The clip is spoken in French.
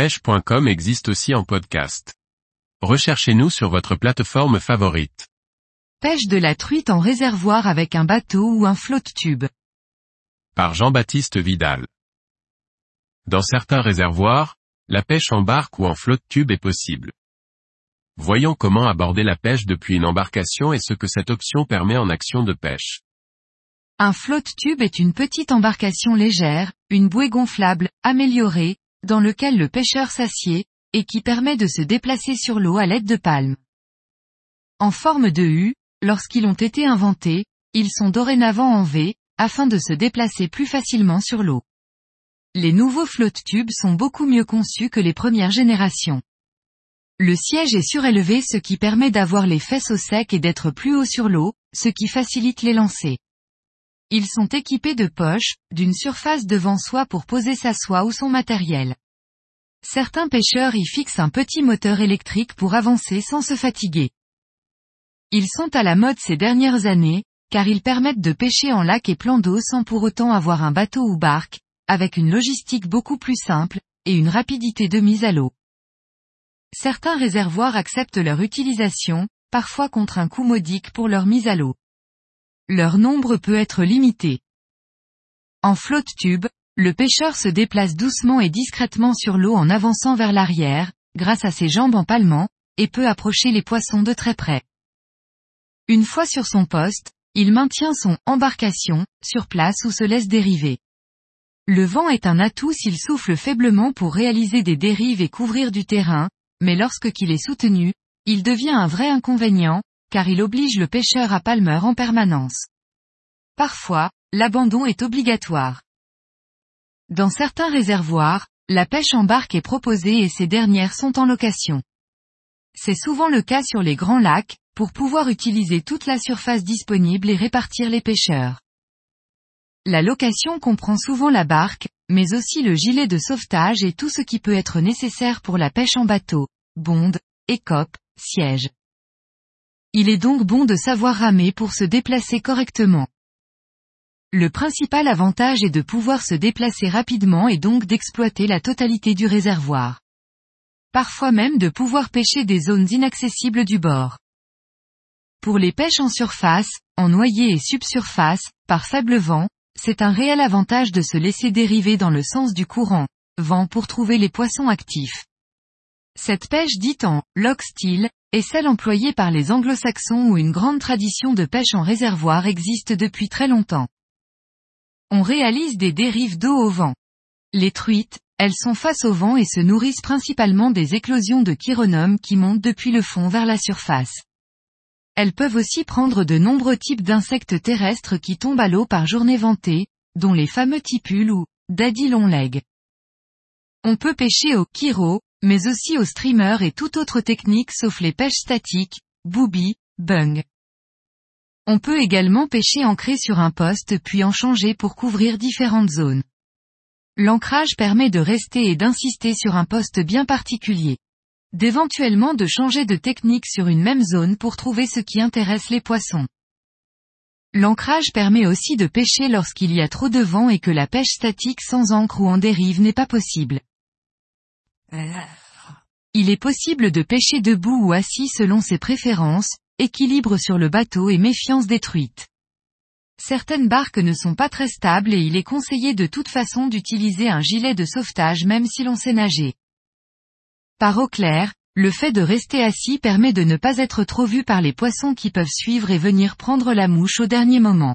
pêche.com existe aussi en podcast. Recherchez-nous sur votre plateforme favorite. Pêche de la truite en réservoir avec un bateau ou un flotte-tube. Par Jean-Baptiste Vidal. Dans certains réservoirs, la pêche en barque ou en flotte-tube est possible. Voyons comment aborder la pêche depuis une embarcation et ce que cette option permet en action de pêche. Un flotte-tube est une petite embarcation légère, une bouée gonflable, améliorée, dans lequel le pêcheur s'assied, et qui permet de se déplacer sur l'eau à l'aide de palmes. En forme de U, lorsqu'ils ont été inventés, ils sont dorénavant en V, afin de se déplacer plus facilement sur l'eau. Les nouveaux flotte-tubes sont beaucoup mieux conçus que les premières générations. Le siège est surélevé ce qui permet d'avoir les fesses au sec et d'être plus haut sur l'eau, ce qui facilite les lancers. Ils sont équipés de poches, d'une surface devant soi pour poser sa soie ou son matériel. Certains pêcheurs y fixent un petit moteur électrique pour avancer sans se fatiguer. Ils sont à la mode ces dernières années, car ils permettent de pêcher en lac et plan d'eau sans pour autant avoir un bateau ou barque, avec une logistique beaucoup plus simple, et une rapidité de mise à l'eau. Certains réservoirs acceptent leur utilisation, parfois contre un coût modique pour leur mise à l'eau. Leur nombre peut être limité. En flotte-tube, le pêcheur se déplace doucement et discrètement sur l'eau en avançant vers l'arrière, grâce à ses jambes en palmant, et peut approcher les poissons de très près. Une fois sur son poste, il maintient son embarcation, sur place ou se laisse dériver. Le vent est un atout s'il souffle faiblement pour réaliser des dérives et couvrir du terrain, mais lorsque qu'il est soutenu, il devient un vrai inconvénient, car il oblige le pêcheur à palmeur en permanence. Parfois, l'abandon est obligatoire. Dans certains réservoirs, la pêche en barque est proposée et ces dernières sont en location. C'est souvent le cas sur les grands lacs, pour pouvoir utiliser toute la surface disponible et répartir les pêcheurs. La location comprend souvent la barque, mais aussi le gilet de sauvetage et tout ce qui peut être nécessaire pour la pêche en bateau, bonde, écope, siège. Il est donc bon de savoir ramer pour se déplacer correctement. Le principal avantage est de pouvoir se déplacer rapidement et donc d'exploiter la totalité du réservoir. Parfois même de pouvoir pêcher des zones inaccessibles du bord. Pour les pêches en surface, en noyer et subsurface, par faible vent, c'est un réel avantage de se laisser dériver dans le sens du courant, vent pour trouver les poissons actifs. Cette pêche dite en lock style est celle employée par les anglo-saxons où une grande tradition de pêche en réservoir existe depuis très longtemps. On réalise des dérives d'eau au vent. Les truites, elles sont face au vent et se nourrissent principalement des éclosions de chironomes qui montent depuis le fond vers la surface. Elles peuvent aussi prendre de nombreux types d'insectes terrestres qui tombent à l'eau par journée ventée, dont les fameux tipules ou daddy long leg. On peut pêcher au kiro, mais aussi au streamer et toute autre technique sauf les pêches statiques, booby, bung. On peut également pêcher ancré sur un poste puis en changer pour couvrir différentes zones. L'ancrage permet de rester et d'insister sur un poste bien particulier. D'éventuellement de changer de technique sur une même zone pour trouver ce qui intéresse les poissons. L'ancrage permet aussi de pêcher lorsqu'il y a trop de vent et que la pêche statique sans encre ou en dérive n'est pas possible. Il est possible de pêcher debout ou assis selon ses préférences, équilibre sur le bateau et méfiance détruite. Certaines barques ne sont pas très stables et il est conseillé de toute façon d'utiliser un gilet de sauvetage même si l'on sait nager. Par eau claire, le fait de rester assis permet de ne pas être trop vu par les poissons qui peuvent suivre et venir prendre la mouche au dernier moment.